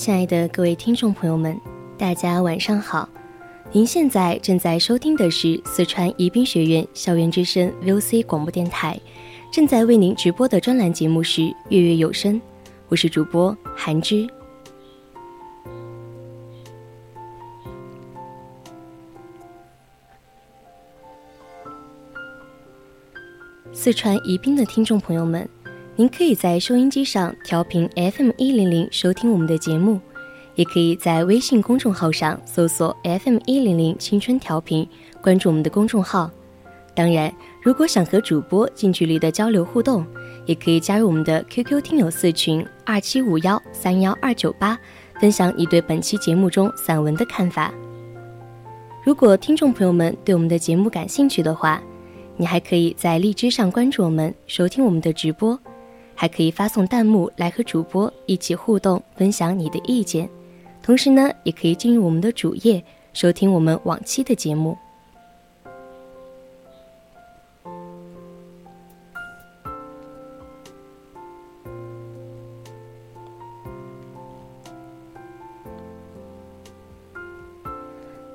亲爱的各位听众朋友们，大家晚上好！您现在正在收听的是四川宜宾学院校园之声 VOC 广播电台，正在为您直播的专栏节目是《月月有声》，我是主播韩之。四川宜宾的听众朋友们。您可以在收音机上调频 FM 一零零收听我们的节目，也可以在微信公众号上搜索 FM 一零零青春调频，关注我们的公众号。当然，如果想和主播近距离的交流互动，也可以加入我们的 QQ 听友四群二七五幺三幺二九八，分享你对本期节目中散文的看法。如果听众朋友们对我们的节目感兴趣的话，你还可以在荔枝上关注我们，收听我们的直播。还可以发送弹幕来和主播一起互动，分享你的意见。同时呢，也可以进入我们的主页，收听我们往期的节目。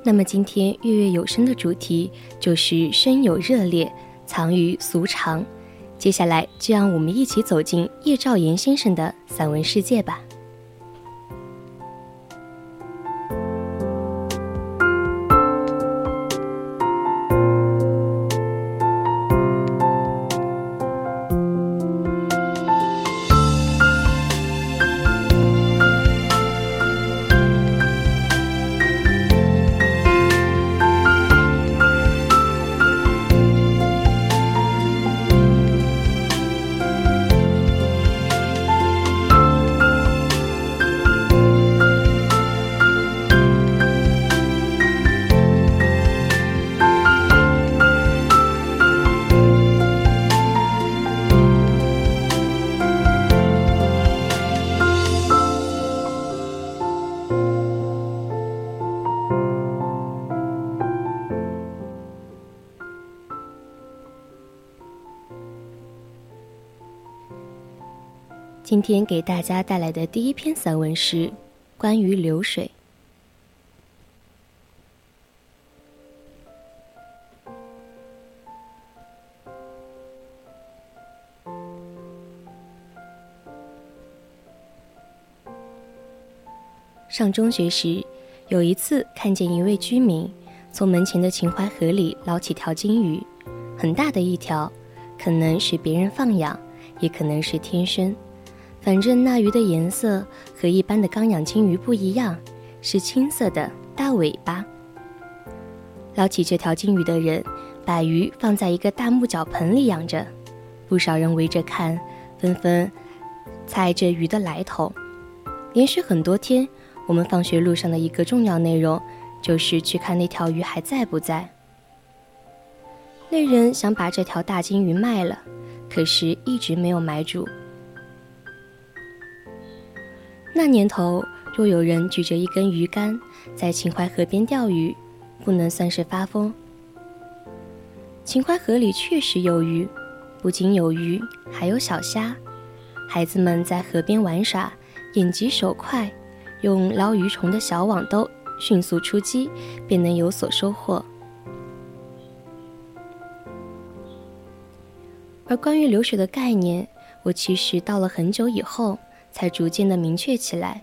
那么今天月月有声的主题就是“深有热烈，藏于俗常”。接下来，就让我们一起走进叶兆言先生的散文世界吧。今天给大家带来的第一篇散文是关于流水。上中学时，有一次看见一位居民从门前的秦淮河里捞起条金鱼，很大的一条，可能是别人放养，也可能是天生。反正那鱼的颜色和一般的刚养金鱼不一样，是青色的，大尾巴。捞起这条金鱼的人，把鱼放在一个大木脚盆里养着，不少人围着看，纷纷猜这鱼的来头。连续很多天，我们放学路上的一个重要内容，就是去看那条鱼还在不在。那人想把这条大金鱼卖了，可是一直没有买主。那年头，若有人举着一根鱼竿在秦淮河边钓鱼，不能算是发疯。秦淮河里确实有鱼，不仅有鱼，还有小虾。孩子们在河边玩耍，眼疾手快，用捞鱼虫的小网兜迅速出击，便能有所收获。而关于流水的概念，我其实到了很久以后才逐渐的明确起来。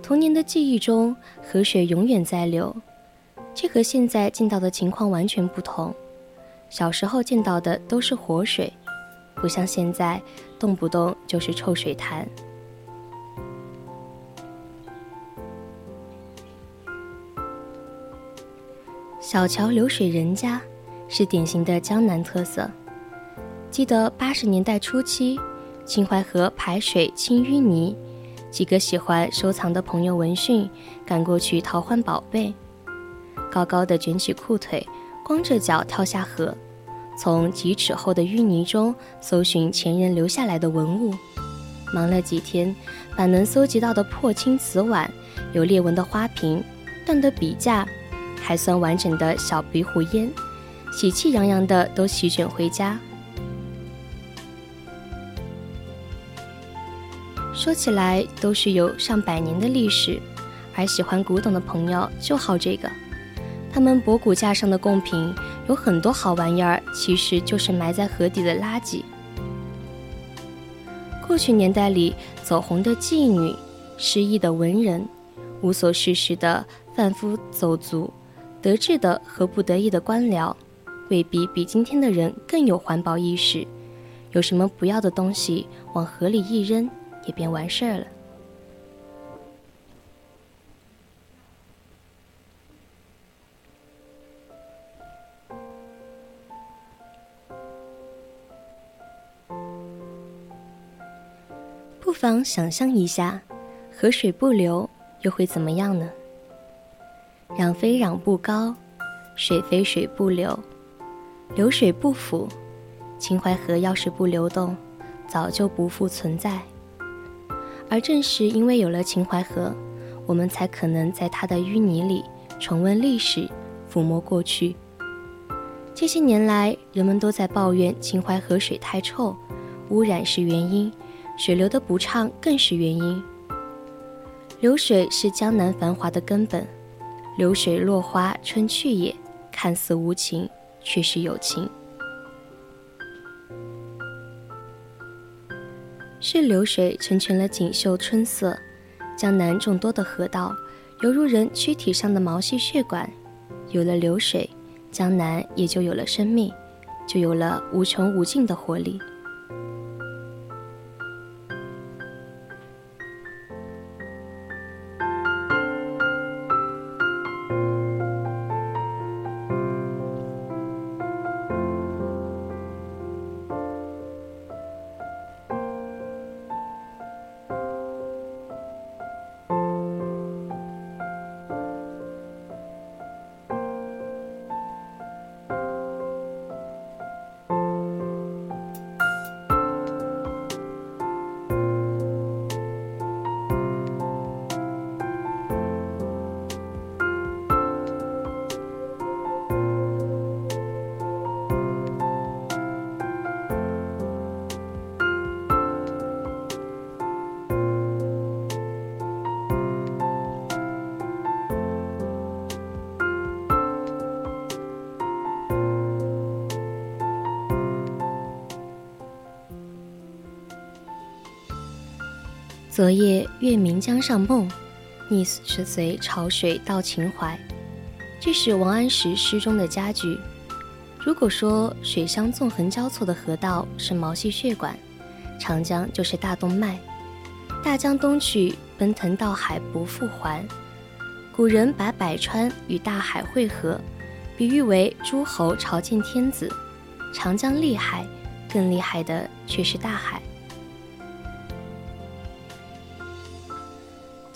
童年的记忆中，河水永远在流，这和现在见到的情况完全不同。小时候见到的都是活水，不像现在动不动就是臭水潭。小桥流水人家，是典型的江南特色。记得八十年代初期，秦淮河排水清淤泥，几个喜欢收藏的朋友闻讯赶过去淘换宝贝，高高的卷起裤腿，光着脚跳下河，从几尺厚的淤泥中搜寻前人留下来的文物。忙了几天，把能搜集到的破青瓷碗、有裂纹的花瓶、断的笔架，还算完整的小鼻壶烟，喜气洋洋的都席卷回家。说起来都是有上百年的历史，而喜欢古董的朋友就好这个。他们博古架上的贡品有很多好玩意儿，其实就是埋在河底的垃圾。过去年代里走红的妓女、失意的文人、无所事事的贩夫走卒、得志的和不得意的官僚，未必比今天的人更有环保意识。有什么不要的东西，往河里一扔。也便完事儿了。不妨想象一下，河水不流又会怎么样呢？壤非壤不高，水非水不流，流水不腐。秦淮河要是不流动，早就不复存在。而正是因为有了秦淮河，我们才可能在它的淤泥里重温历史，抚摸过去。这些年来，人们都在抱怨秦淮河水太臭，污染是原因，水流的不畅更是原因。流水是江南繁华的根本，流水落花春去也，看似无情，却是有情。是流水成全了锦绣春色，江南众多的河道犹如人躯体上的毛细血管，有了流水，江南也就有了生命，就有了无穷无尽的活力。昨夜月明江上梦，逆时随潮水到秦淮。这是王安石诗中的佳句。如果说水乡纵横交错的河道是毛细血管，长江就是大动脉。大江东去，奔腾到海不复还。古人把百川与大海汇合，比喻为诸侯朝见天子。长江厉害，更厉害的却是大海。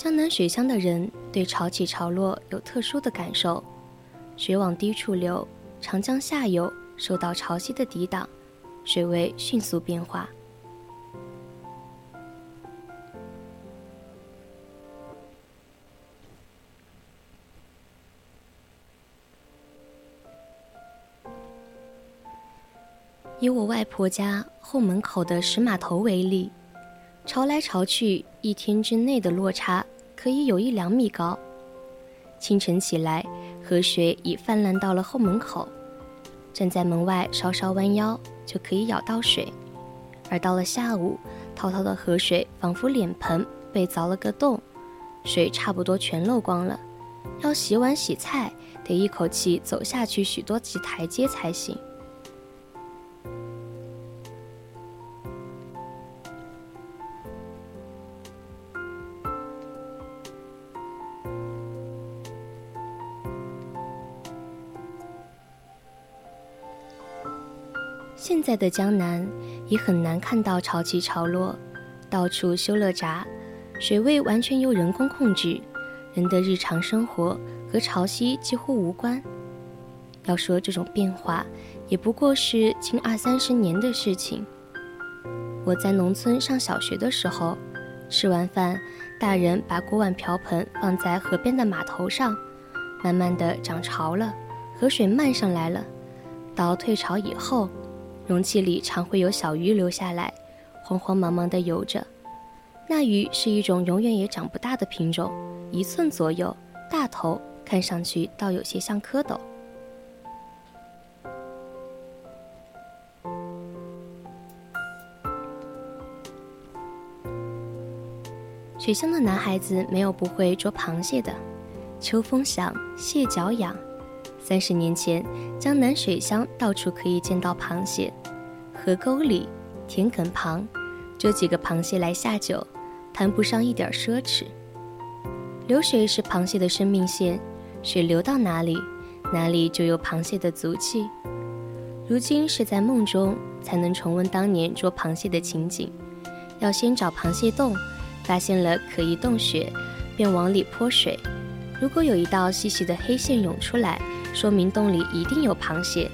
江南水乡的人对潮起潮落有特殊的感受，水往低处流，长江下游受到潮汐的抵挡，水位迅速变化。以我外婆家后门口的石码头为例，潮来潮去，一天之内的落差。可以有一两米高。清晨起来，河水已泛滥到了后门口，站在门外稍稍弯腰就可以舀到水。而到了下午，滔滔的河水仿佛脸盆被凿了个洞，水差不多全漏光了。要洗碗洗菜，得一口气走下去许多级台阶才行。现在的江南已很难看到潮起潮落，到处修了闸，水位完全由人工控制，人的日常生活和潮汐几乎无关。要说这种变化，也不过是近二三十年的事情。我在农村上小学的时候，吃完饭，大人把锅碗瓢盆放在河边的码头上，慢慢的涨潮了，河水漫上来了，到退潮以后。容器里常会有小鱼留下来，慌慌忙忙地游着。那鱼是一种永远也长不大的品种，一寸左右，大头，看上去倒有些像蝌蚪。水乡的男孩子没有不会捉螃蟹的。秋风响，蟹脚痒。三十年前，江南水乡到处可以见到螃蟹。河沟里、田埂旁，捉几个螃蟹来下酒，谈不上一点奢侈。流水是螃蟹的生命线，水流到哪里，哪里就有螃蟹的足迹。如今是在梦中才能重温当年捉螃蟹的情景。要先找螃蟹洞，发现了可疑洞穴，便往里泼水。如果有一道细细的黑线涌出来，说明洞里一定有螃蟹。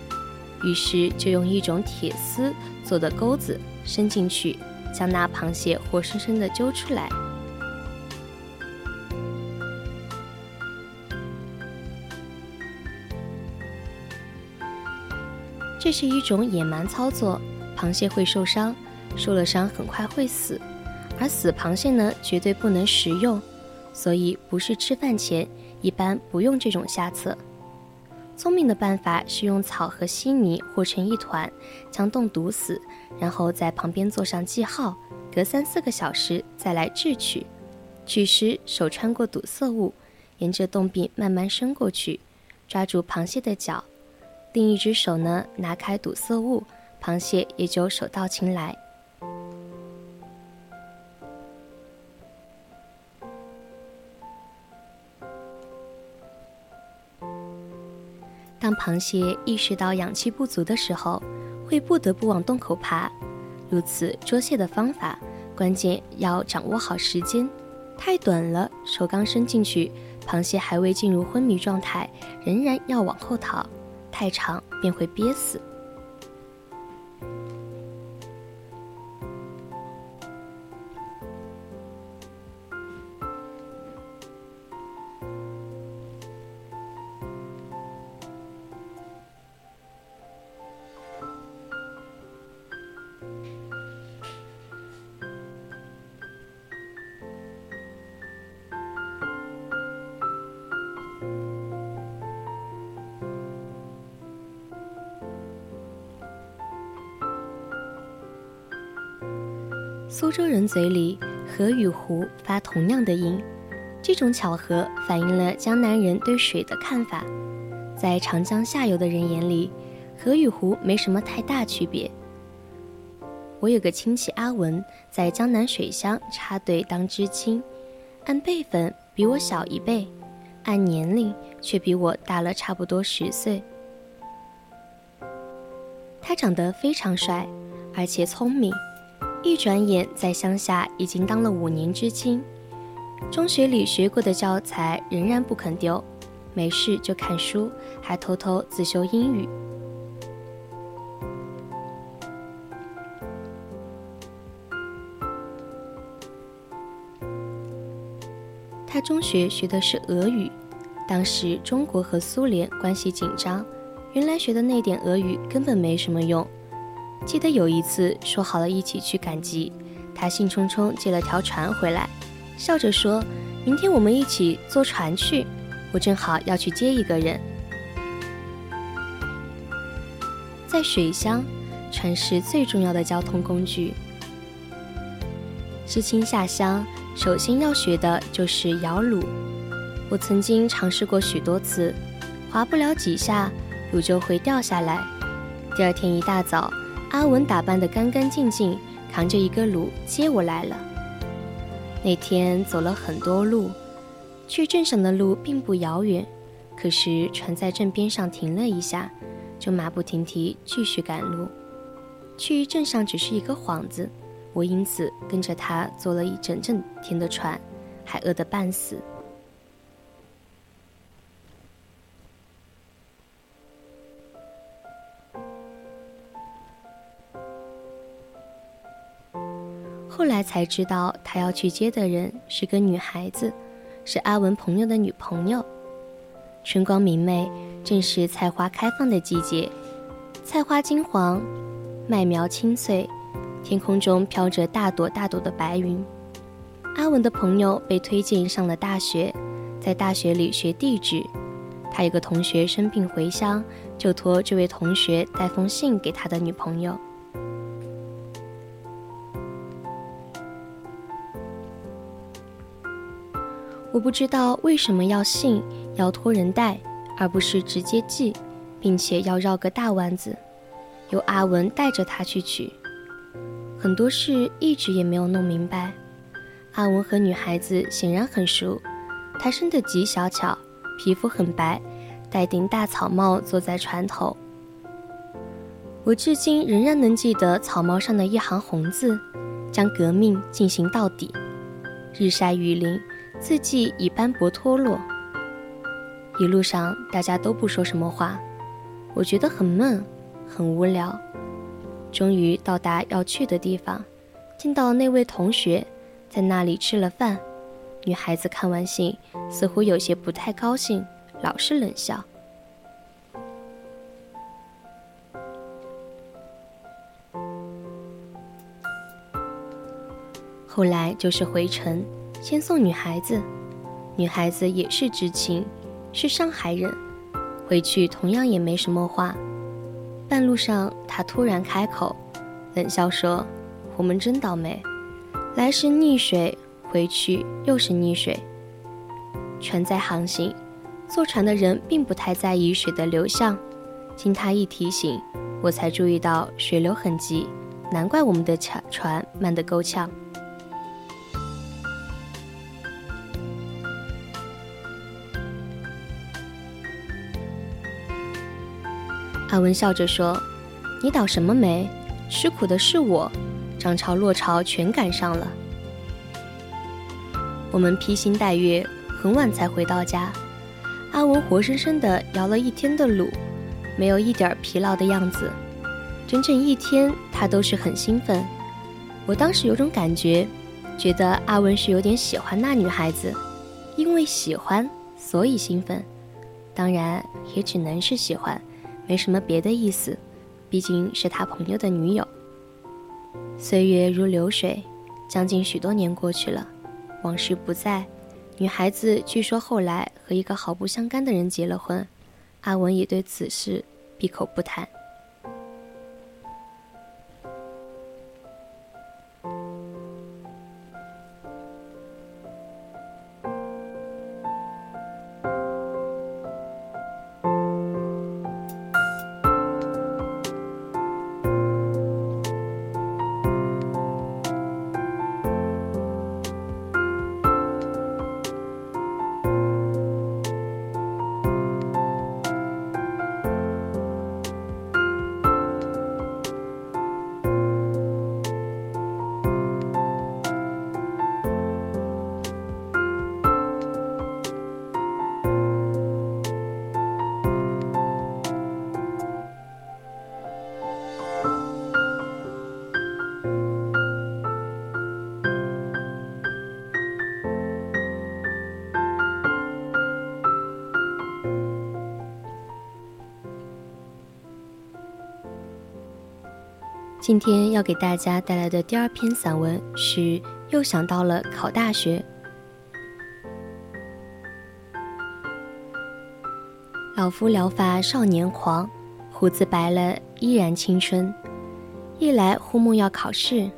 于是就用一种铁丝做的钩子伸进去，将那螃蟹活生生的揪出来。这是一种野蛮操作，螃蟹会受伤，受了伤很快会死，而死螃蟹呢绝对不能食用，所以不是吃饭前一般不用这种下策。聪明的办法是用草和稀泥和成一团，将洞堵死，然后在旁边做上记号，隔三四个小时再来制取。取时手穿过堵塞物，沿着洞壁慢慢伸过去，抓住螃蟹的脚，另一只手呢拿开堵塞物，螃蟹也就手到擒来。螃蟹意识到氧气不足的时候，会不得不往洞口爬。如此捉蟹的方法，关键要掌握好时间。太短了，手刚伸进去，螃蟹还未进入昏迷状态，仍然要往后逃；太长，便会憋死。苏州人嘴里“河”与“湖”发同样的音，这种巧合反映了江南人对水的看法。在长江下游的人眼里，河与湖没什么太大区别。我有个亲戚阿文，在江南水乡插队当知青，按辈分比我小一辈，按年龄却比我大了差不多十岁。他长得非常帅，而且聪明。一转眼，在乡下已经当了五年知青，中学里学过的教材仍然不肯丢，没事就看书，还偷偷自修英语。他中学学的是俄语，当时中国和苏联关系紧张，原来学的那点俄语根本没什么用。记得有一次说好了一起去赶集，他兴冲冲借了条船回来，笑着说：“明天我们一起坐船去，我正好要去接一个人。在水乡，船是最重要的交通工具。知青下乡，首先要学的就是摇橹。我曾经尝试过许多次，划不了几下，橹就会掉下来。第二天一大早，阿文打扮得干干净净，扛着一个炉接我来了。那天走了很多路，去镇上的路并不遥远，可是船在镇边上停了一下。就马不停蹄继续赶路，去镇上只是一个幌子，我因此跟着他坐了一整整天的船，还饿得半死。后来才知道，他要去接的人是个女孩子，是阿文朋友的女朋友。春光明媚。正是菜花开放的季节，菜花金黄，麦苗青翠，天空中飘着大朵大朵的白云。阿文的朋友被推荐上了大学，在大学里学地质。他有个同学生病回乡，就托这位同学带封信给他的女朋友。我不知道为什么要信，要托人带。而不是直接寄，并且要绕个大弯子，由阿文带着他去取。很多事一直也没有弄明白。阿文和女孩子显然很熟，她生得极小巧，皮肤很白，戴顶大草帽，坐在船头。我至今仍然能记得草帽上的一行红字：“将革命进行到底。”日晒雨淋，字迹已斑驳脱落。一路上大家都不说什么话，我觉得很闷，很无聊。终于到达要去的地方，见到那位同学，在那里吃了饭。女孩子看完信，似乎有些不太高兴，老是冷笑。后来就是回城，先送女孩子，女孩子也是知情。是上海人，回去同样也没什么话。半路上，他突然开口，冷笑说：“我们真倒霉，来时溺水，回去又是溺水。船在航行，坐船的人并不太在意水的流向。经他一提醒，我才注意到水流很急，难怪我们的船船慢得够呛。”阿文笑着说：“你倒什么霉？吃苦的是我，涨潮落潮全赶上了。”我们披星戴月，很晚才回到家。阿文活生生的摇了一天的橹，没有一点疲劳的样子。整整一天，他都是很兴奋。我当时有种感觉，觉得阿文是有点喜欢那女孩子，因为喜欢，所以兴奋。当然，也只能是喜欢。没什么别的意思，毕竟是他朋友的女友。岁月如流水，将近许多年过去了，往事不再。女孩子据说后来和一个毫不相干的人结了婚，阿文也对此事闭口不谈。今天要给大家带来的第二篇散文是《又想到了考大学》。老夫聊发少年狂，胡子白了依然青春。一来忽梦要考试，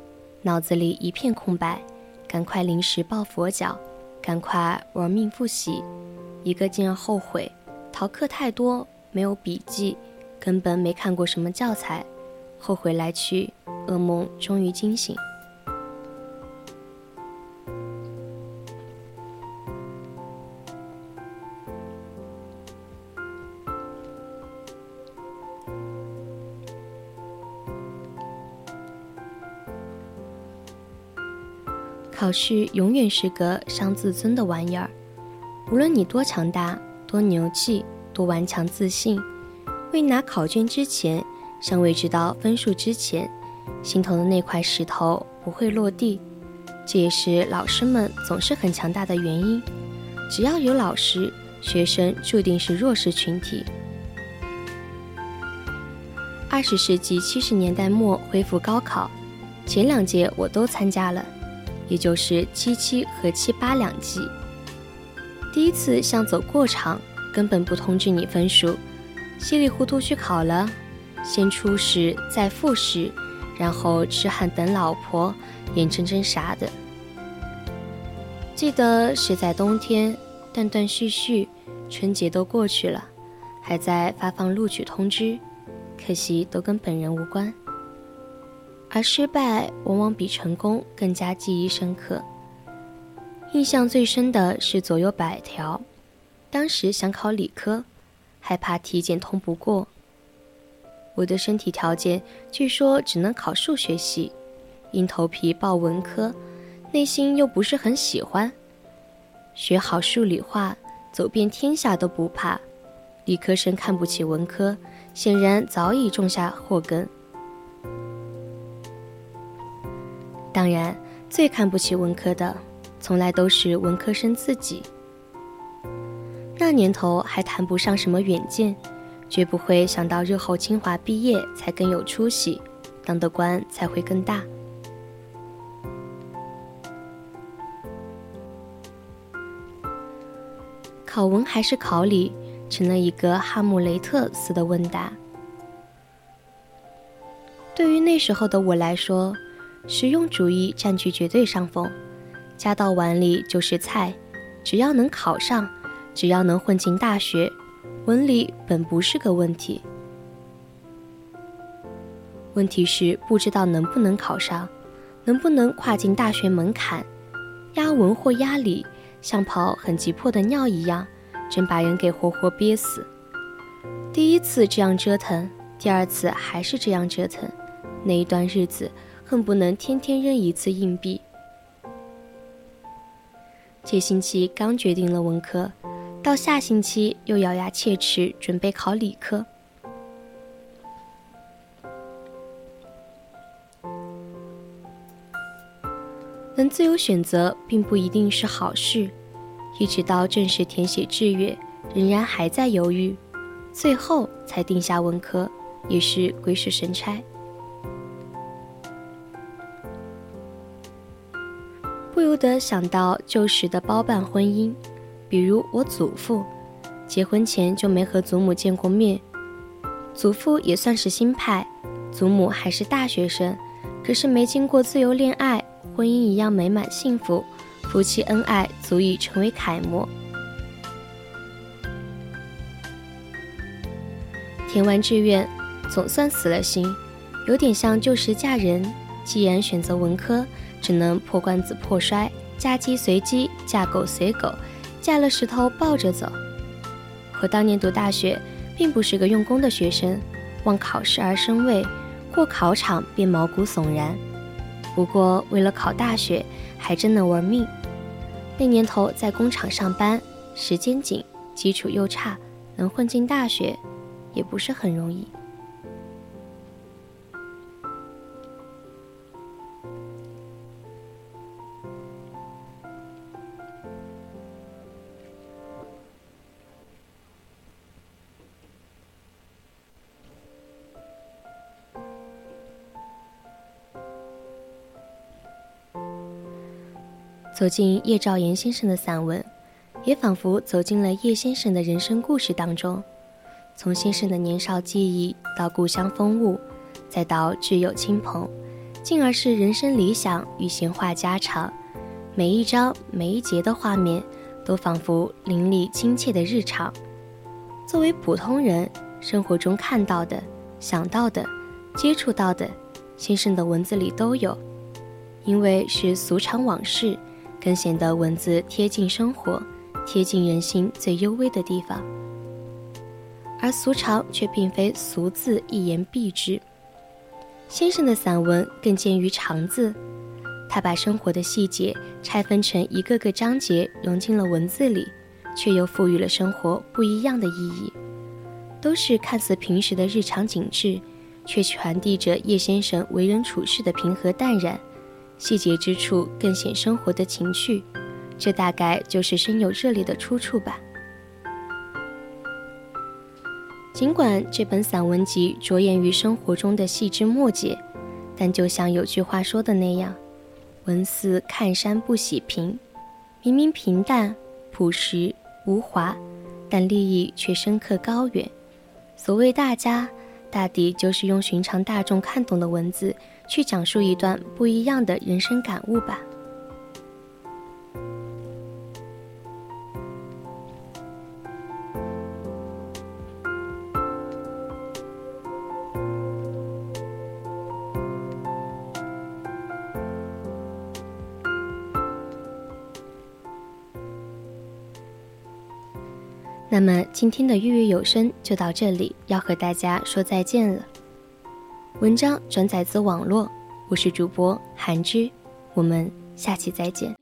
脑子里一片空白，赶快临时抱佛脚，赶快玩命复习，一个劲儿后悔，逃课太多，没有笔记，根本没看过什么教材，后悔来去，噩梦终于惊醒。考试永远是个伤自尊的玩意儿，无论你多强大、多牛气、多顽强自信，未拿考卷之前，尚未知道分数之前，心头的那块石头不会落地。这也是老师们总是很强大的原因。只要有老师，学生注定是弱势群体。二十世纪七十年代末恢复高考，前两届我都参加了。也就是七七和七八两季，第一次像走过场，根本不通知你分数，稀里糊涂去考了，先初试再复试，然后痴汉等老婆，眼睁睁傻的。记得是在冬天，断断续续，春节都过去了，还在发放录取通知，可惜都跟本人无关。而失败往往比成功更加记忆深刻。印象最深的是左右百条，当时想考理科，害怕体检通不过。我的身体条件据说只能考数学系，硬头皮报文科，内心又不是很喜欢。学好数理化，走遍天下都不怕。理科生看不起文科，显然早已种下祸根。当然，最看不起文科的，从来都是文科生自己。那年头还谈不上什么远见，绝不会想到日后清华毕业才更有出息，当的官才会更大。考文还是考理，成了一个哈姆雷特似的问答。对于那时候的我来说，实用主义占据绝对上风，夹到碗里就是菜，只要能考上，只要能混进大学，文理本不是个问题。问题是不知道能不能考上，能不能跨进大学门槛，压文或压理，像跑很急迫的尿一样，真把人给活活憋死。第一次这样折腾，第二次还是这样折腾，那一段日子。恨不能天天扔一次硬币。这星期刚决定了文科，到下星期又咬牙切齿准备考理科。能自由选择并不一定是好事，一直到正式填写志愿，仍然还在犹豫，最后才定下文科，也是鬼使神差。不由得想到旧时的包办婚姻，比如我祖父，结婚前就没和祖母见过面。祖父也算是新派，祖母还是大学生，可是没经过自由恋爱，婚姻一样美满幸福，夫妻恩爱足以成为楷模。填完志愿，总算死了心，有点像旧时嫁人，既然选择文科。只能破罐子破摔，嫁鸡随鸡，嫁狗随狗，带了石头抱着走。我当年读大学，并不是个用功的学生，望考试而生畏，过考场便毛骨悚然。不过为了考大学，还真能玩命。那年头在工厂上班，时间紧，基础又差，能混进大学，也不是很容易。走进叶兆言先生的散文，也仿佛走进了叶先生的人生故事当中。从先生的年少记忆到故乡风物，再到挚友亲朋，进而是人生理想与闲话家常，每一章每一节的画面都仿佛邻里亲切的日常。作为普通人，生活中看到的、想到的、接触到的，先生的文字里都有，因为是俗常往事。更显得文字贴近生活，贴近人心最幽微的地方。而俗常却并非俗字一言蔽之。先生的散文更见于长字，他把生活的细节拆分成一个个章节，融进了文字里，却又赋予了生活不一样的意义。都是看似平时的日常景致，却传递着叶先生为人处事的平和淡然。细节之处更显生活的情趣，这大概就是深有热烈的出处吧。尽管这本散文集着眼于生活中的细枝末节，但就像有句话说的那样：“文似看山不喜平，明明平淡朴实无华，但立意却深刻高远。”所谓大家。大抵就是用寻常大众看懂的文字，去讲述一段不一样的人生感悟吧。那么今天的月月有声就到这里，要和大家说再见了。文章转载自网络，我是主播韩之，我们下期再见。